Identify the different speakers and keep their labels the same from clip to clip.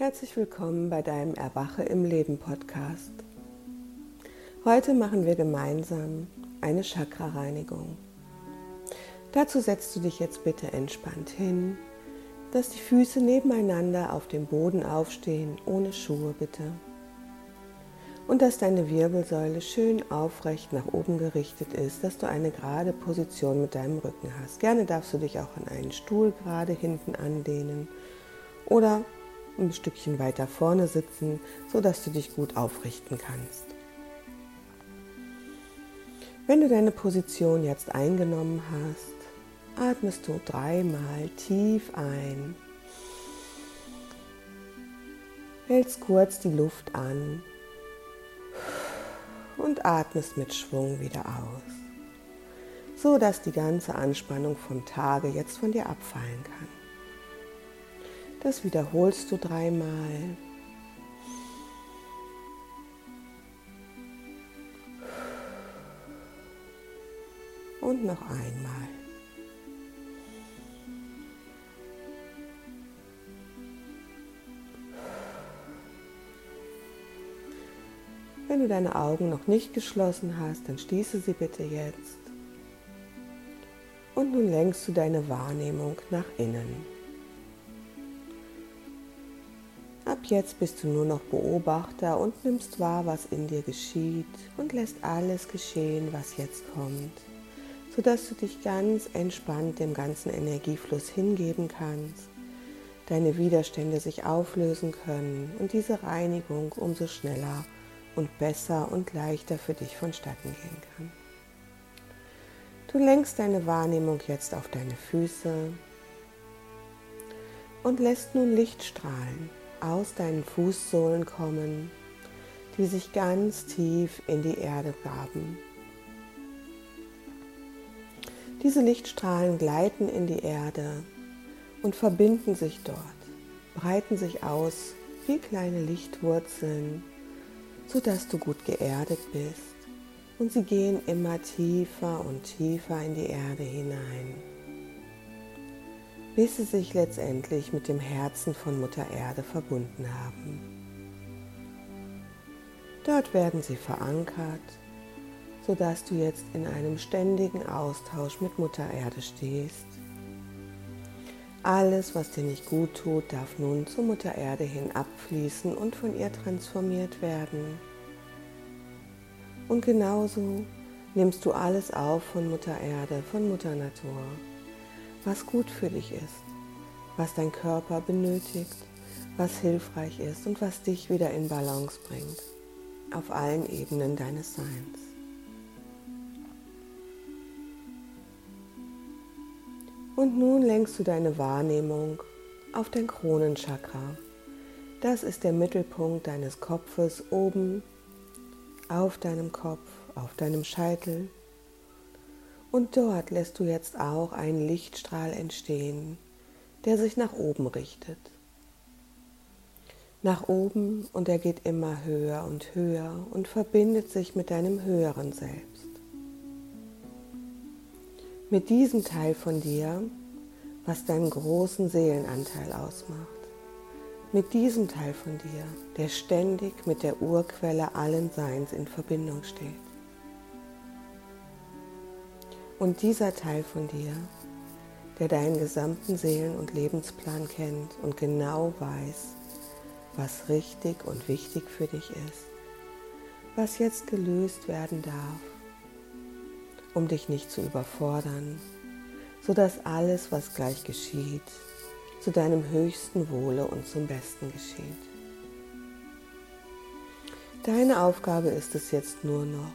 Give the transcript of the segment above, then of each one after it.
Speaker 1: Herzlich willkommen bei deinem Erwache im Leben Podcast. Heute machen wir gemeinsam eine Chakra-Reinigung. Dazu setzt du dich jetzt bitte entspannt hin, dass die Füße nebeneinander auf dem Boden aufstehen, ohne Schuhe bitte. Und dass deine Wirbelsäule schön aufrecht nach oben gerichtet ist, dass du eine gerade Position mit deinem Rücken hast. Gerne darfst du dich auch an einen Stuhl gerade hinten anlehnen oder ein Stückchen weiter vorne sitzen, sodass du dich gut aufrichten kannst. Wenn du deine Position jetzt eingenommen hast, atmest du dreimal tief ein, hältst kurz die Luft an und atmest mit Schwung wieder aus, so dass die ganze Anspannung vom Tage jetzt von dir abfallen kann. Das wiederholst du dreimal. Und noch einmal. Wenn du deine Augen noch nicht geschlossen hast, dann schließe sie bitte jetzt. Und nun lenkst du deine Wahrnehmung nach innen. Ab jetzt bist du nur noch Beobachter und nimmst wahr, was in dir geschieht und lässt alles geschehen, was jetzt kommt, sodass du dich ganz entspannt dem ganzen Energiefluss hingeben kannst, deine Widerstände sich auflösen können und diese Reinigung umso schneller und besser und leichter für dich vonstatten gehen kann. Du lenkst deine Wahrnehmung jetzt auf deine Füße und lässt nun Licht strahlen aus deinen Fußsohlen kommen, die sich ganz tief in die Erde graben. Diese Lichtstrahlen gleiten in die Erde und verbinden sich dort, breiten sich aus wie kleine Lichtwurzeln, sodass du gut geerdet bist und sie gehen immer tiefer und tiefer in die Erde hinein bis sie sich letztendlich mit dem Herzen von Mutter Erde verbunden haben. Dort werden sie verankert, sodass du jetzt in einem ständigen Austausch mit Mutter Erde stehst. Alles, was dir nicht gut tut, darf nun zur Mutter Erde hin abfließen und von ihr transformiert werden. Und genauso nimmst du alles auf von Mutter Erde, von Mutter Natur was gut für dich ist, was dein Körper benötigt, was hilfreich ist und was dich wieder in Balance bringt, auf allen Ebenen deines Seins. Und nun lenkst du deine Wahrnehmung auf dein Kronenchakra. Das ist der Mittelpunkt deines Kopfes oben auf deinem Kopf, auf deinem Scheitel und dort lässt du jetzt auch einen Lichtstrahl entstehen, der sich nach oben richtet. Nach oben und er geht immer höher und höher und verbindet sich mit deinem höheren Selbst. Mit diesem Teil von dir, was deinen großen Seelenanteil ausmacht. Mit diesem Teil von dir, der ständig mit der Urquelle allen Seins in Verbindung steht. Und dieser Teil von dir, der deinen gesamten Seelen- und Lebensplan kennt und genau weiß, was richtig und wichtig für dich ist, was jetzt gelöst werden darf, um dich nicht zu überfordern, sodass alles, was gleich geschieht, zu deinem höchsten Wohle und zum Besten geschieht. Deine Aufgabe ist es jetzt nur noch,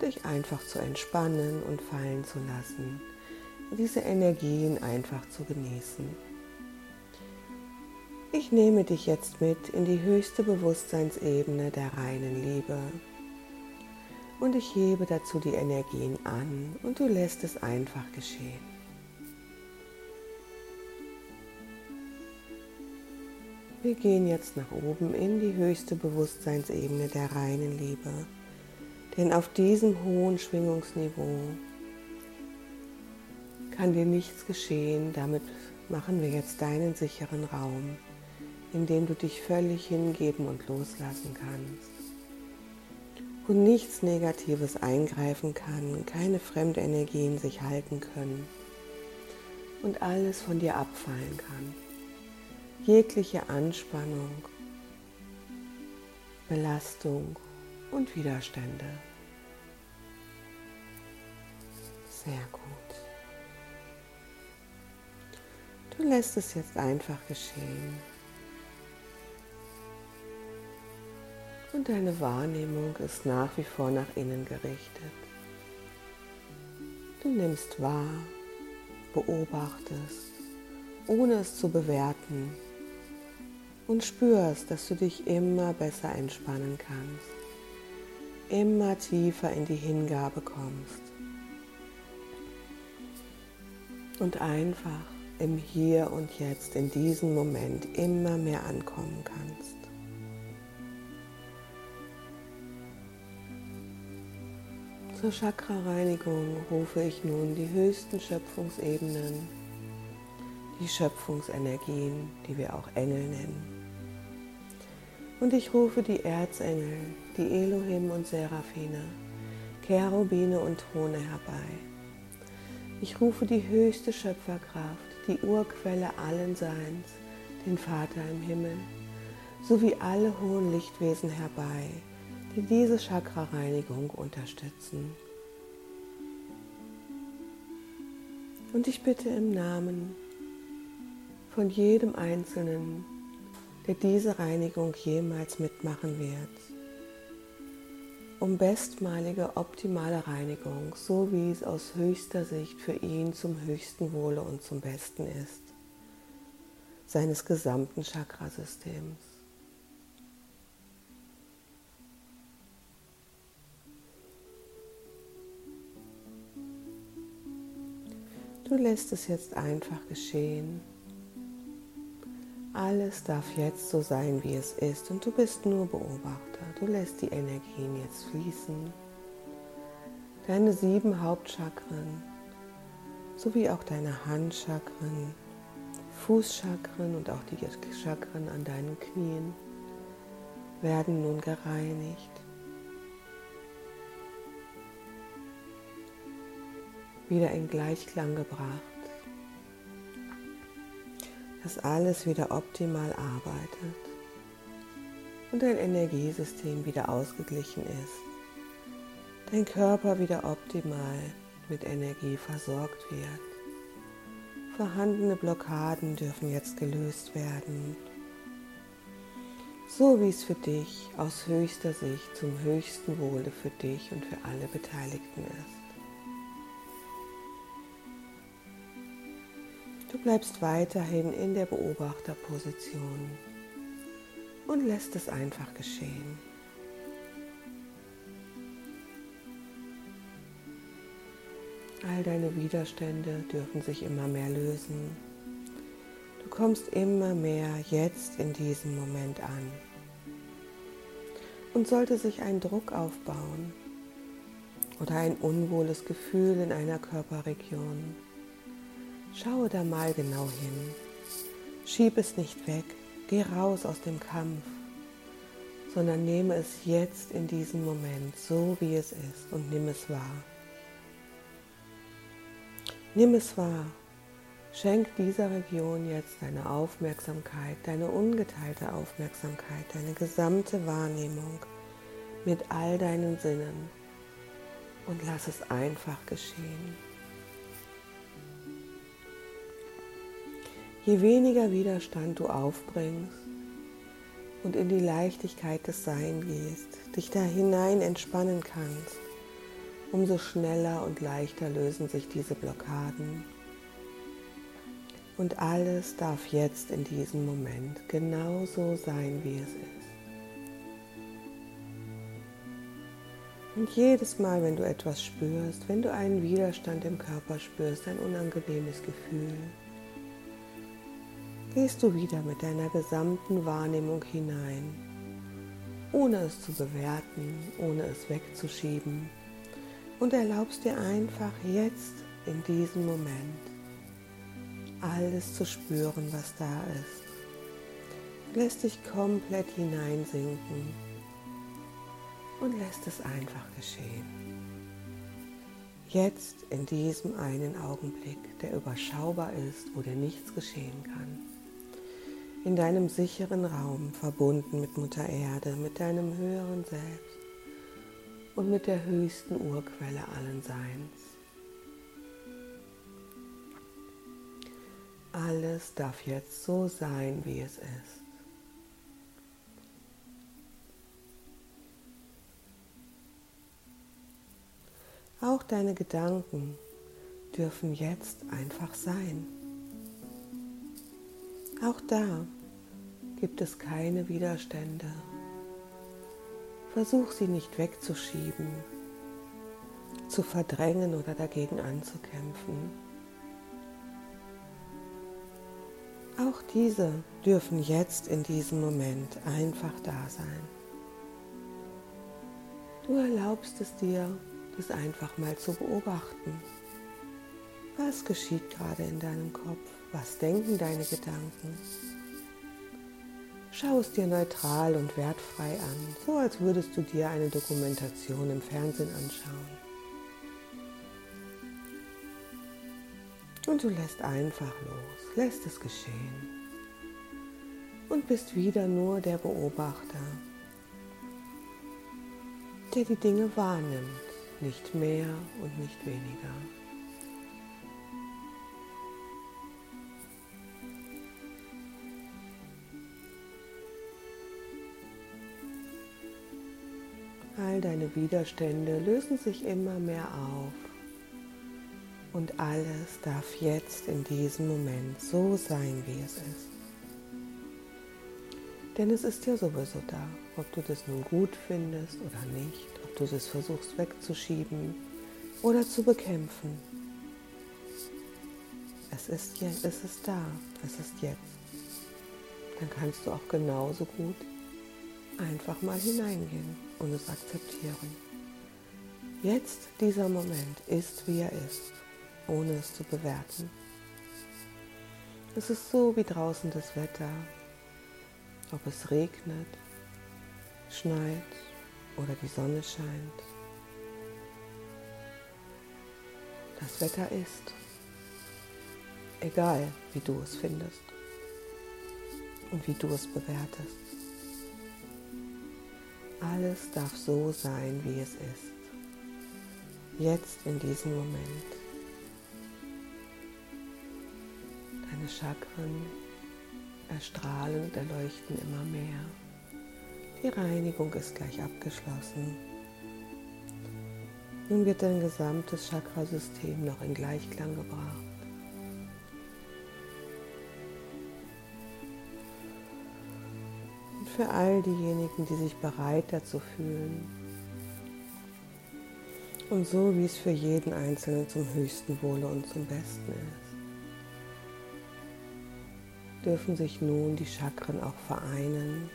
Speaker 1: dich einfach zu entspannen und fallen zu lassen, diese Energien einfach zu genießen. Ich nehme dich jetzt mit in die höchste Bewusstseinsebene der reinen Liebe und ich hebe dazu die Energien an und du lässt es einfach geschehen. Wir gehen jetzt nach oben in die höchste Bewusstseinsebene der reinen Liebe. Denn auf diesem hohen Schwingungsniveau kann dir nichts geschehen. Damit machen wir jetzt deinen sicheren Raum, in dem du dich völlig hingeben und loslassen kannst. Wo nichts Negatives eingreifen kann, keine Fremdenergien sich halten können und alles von dir abfallen kann. Jegliche Anspannung, Belastung und Widerstände. Sehr gut. Du lässt es jetzt einfach geschehen. Und deine Wahrnehmung ist nach wie vor nach innen gerichtet. Du nimmst wahr, beobachtest, ohne es zu bewerten und spürst, dass du dich immer besser entspannen kannst, immer tiefer in die Hingabe kommst und einfach im Hier und Jetzt, in diesem Moment immer mehr ankommen kannst. Zur Chakra-Reinigung rufe ich nun die höchsten Schöpfungsebenen, die Schöpfungsenergien, die wir auch Engel nennen. Und ich rufe die Erzengel, die Elohim und Seraphine, Cherubine und Throne herbei. Ich rufe die höchste Schöpferkraft, die Urquelle allen Seins, den Vater im Himmel, sowie alle hohen Lichtwesen herbei, die diese Chakra-Reinigung unterstützen. Und ich bitte im Namen von jedem Einzelnen, der diese Reinigung jemals mitmachen wird, um bestmalige optimale Reinigung, so wie es aus höchster Sicht für ihn zum höchsten Wohle und zum Besten ist, seines gesamten Chakrasystems. Du lässt es jetzt einfach geschehen. Alles darf jetzt so sein, wie es ist und du bist nur Beobachter. Du lässt die Energien jetzt fließen. Deine sieben Hauptchakren sowie auch deine Handchakren, Fußchakren und auch die Chakren an deinen Knien werden nun gereinigt. Wieder in Gleichklang gebracht dass alles wieder optimal arbeitet und dein Energiesystem wieder ausgeglichen ist, dein Körper wieder optimal mit Energie versorgt wird. Vorhandene Blockaden dürfen jetzt gelöst werden, so wie es für dich aus höchster Sicht zum höchsten Wohle für dich und für alle Beteiligten ist. Du bleibst weiterhin in der Beobachterposition und lässt es einfach geschehen. All deine Widerstände dürfen sich immer mehr lösen. Du kommst immer mehr jetzt in diesem Moment an. Und sollte sich ein Druck aufbauen oder ein unwohles Gefühl in einer Körperregion, Schaue da mal genau hin. Schieb es nicht weg. Geh raus aus dem Kampf, sondern nehme es jetzt in diesem Moment so, wie es ist und nimm es wahr. Nimm es wahr. Schenk dieser Region jetzt deine Aufmerksamkeit, deine ungeteilte Aufmerksamkeit, deine gesamte Wahrnehmung mit all deinen Sinnen und lass es einfach geschehen. Je weniger Widerstand du aufbringst und in die Leichtigkeit des Sein gehst, dich da hinein entspannen kannst, umso schneller und leichter lösen sich diese Blockaden. Und alles darf jetzt in diesem Moment genauso sein, wie es ist. Und jedes Mal, wenn du etwas spürst, wenn du einen Widerstand im Körper spürst, ein unangenehmes Gefühl, gehst du wieder mit deiner gesamten Wahrnehmung hinein, ohne es zu bewerten, ohne es wegzuschieben und erlaubst dir einfach jetzt in diesem Moment alles zu spüren, was da ist. lässt dich komplett hineinsinken und lässt es einfach geschehen. Jetzt in diesem einen Augenblick, der überschaubar ist, wo dir nichts geschehen kann. In deinem sicheren Raum, verbunden mit Mutter Erde, mit deinem höheren Selbst und mit der höchsten Urquelle allen Seins. Alles darf jetzt so sein, wie es ist. Auch deine Gedanken dürfen jetzt einfach sein. Auch da gibt es keine Widerstände. Versuch sie nicht wegzuschieben, zu verdrängen oder dagegen anzukämpfen. Auch diese dürfen jetzt in diesem Moment einfach da sein. Du erlaubst es dir, das einfach mal zu beobachten. Was geschieht gerade in deinem Kopf? Was denken deine Gedanken? Schau es dir neutral und wertfrei an, so als würdest du dir eine Dokumentation im Fernsehen anschauen. Und du lässt einfach los, lässt es geschehen und bist wieder nur der Beobachter, der die Dinge wahrnimmt nicht mehr und nicht weniger. All deine Widerstände lösen sich immer mehr auf und alles darf jetzt in diesem Moment so sein, wie es ist. Denn es ist ja sowieso da, ob du das nun gut findest oder nicht, ob du es versuchst wegzuschieben oder zu bekämpfen. Es ist, jetzt, es ist da, es ist jetzt. Dann kannst du auch genauso gut einfach mal hineingehen und es akzeptieren. Jetzt dieser Moment ist, wie er ist, ohne es zu bewerten. Es ist so wie draußen das Wetter, ob es regnet, schneit oder die Sonne scheint. Das Wetter ist, egal wie du es findest und wie du es bewertest. Alles darf so sein, wie es ist. Jetzt in diesem Moment. Deine Chakren erstrahlen und erleuchten immer mehr. Die Reinigung ist gleich abgeschlossen. Nun wird dein gesamtes Chakrasystem noch in Gleichklang gebracht. Für all diejenigen, die sich bereit dazu fühlen, und so wie es für jeden Einzelnen zum höchsten Wohle und zum Besten ist dürfen sich nun die Chakren auch vereinen.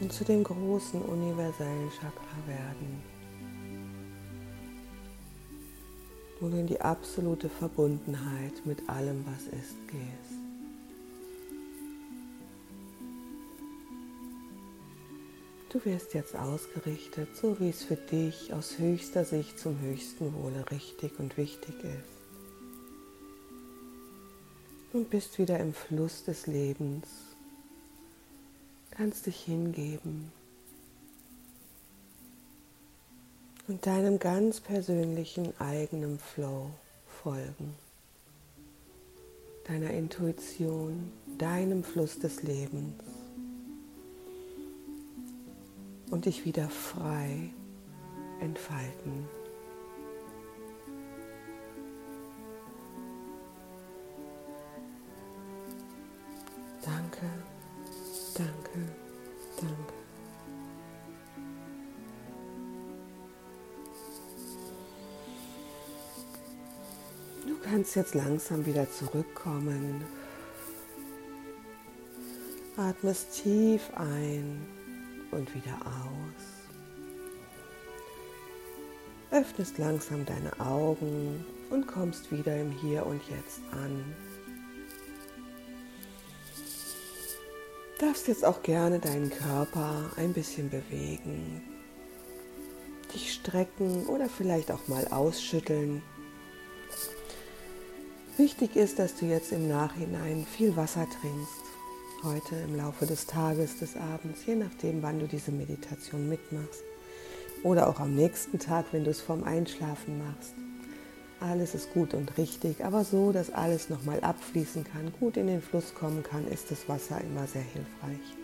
Speaker 1: Und zu dem großen universellen Chakra werden, wo in die absolute Verbundenheit mit allem, was ist, gehst. Du wirst jetzt ausgerichtet, so wie es für dich aus höchster Sicht zum höchsten Wohle richtig und wichtig ist und bist wieder im Fluss des Lebens. Kannst dich hingeben und deinem ganz persönlichen eigenen Flow folgen. Deiner Intuition, deinem Fluss des Lebens. Und dich wieder frei entfalten. Danke, danke, danke. Du kannst jetzt langsam wieder zurückkommen. Atmest tief ein und wieder aus. Öffnest langsam deine Augen und kommst wieder im Hier und Jetzt an. darfst jetzt auch gerne deinen Körper ein bisschen bewegen, dich strecken oder vielleicht auch mal ausschütteln. Wichtig ist, dass du jetzt im Nachhinein viel Wasser trinkst. Heute im Laufe des Tages, des Abends, je nachdem, wann du diese Meditation mitmachst. Oder auch am nächsten Tag, wenn du es vorm Einschlafen machst. Alles ist gut und richtig, aber so, dass alles nochmal abfließen kann, gut in den Fluss kommen kann, ist das Wasser immer sehr hilfreich.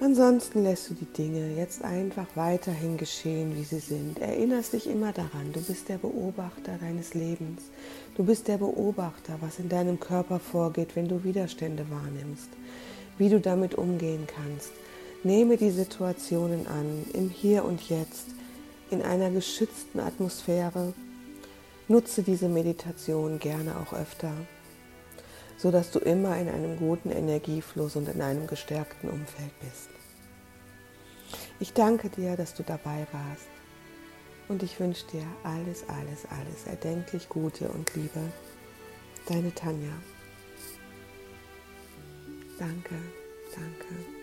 Speaker 1: Ansonsten lässt du die Dinge jetzt einfach weiterhin geschehen, wie sie sind. Erinnerst dich immer daran, du bist der Beobachter deines Lebens. Du bist der Beobachter, was in deinem Körper vorgeht, wenn du Widerstände wahrnimmst, wie du damit umgehen kannst. Nehme die Situationen an, im Hier und Jetzt in einer geschützten Atmosphäre. Nutze diese Meditation gerne auch öfter, sodass du immer in einem guten Energiefluss und in einem gestärkten Umfeld bist. Ich danke dir, dass du dabei warst und ich wünsche dir alles, alles, alles erdenklich Gute und Liebe. Deine Tanja. Danke, danke.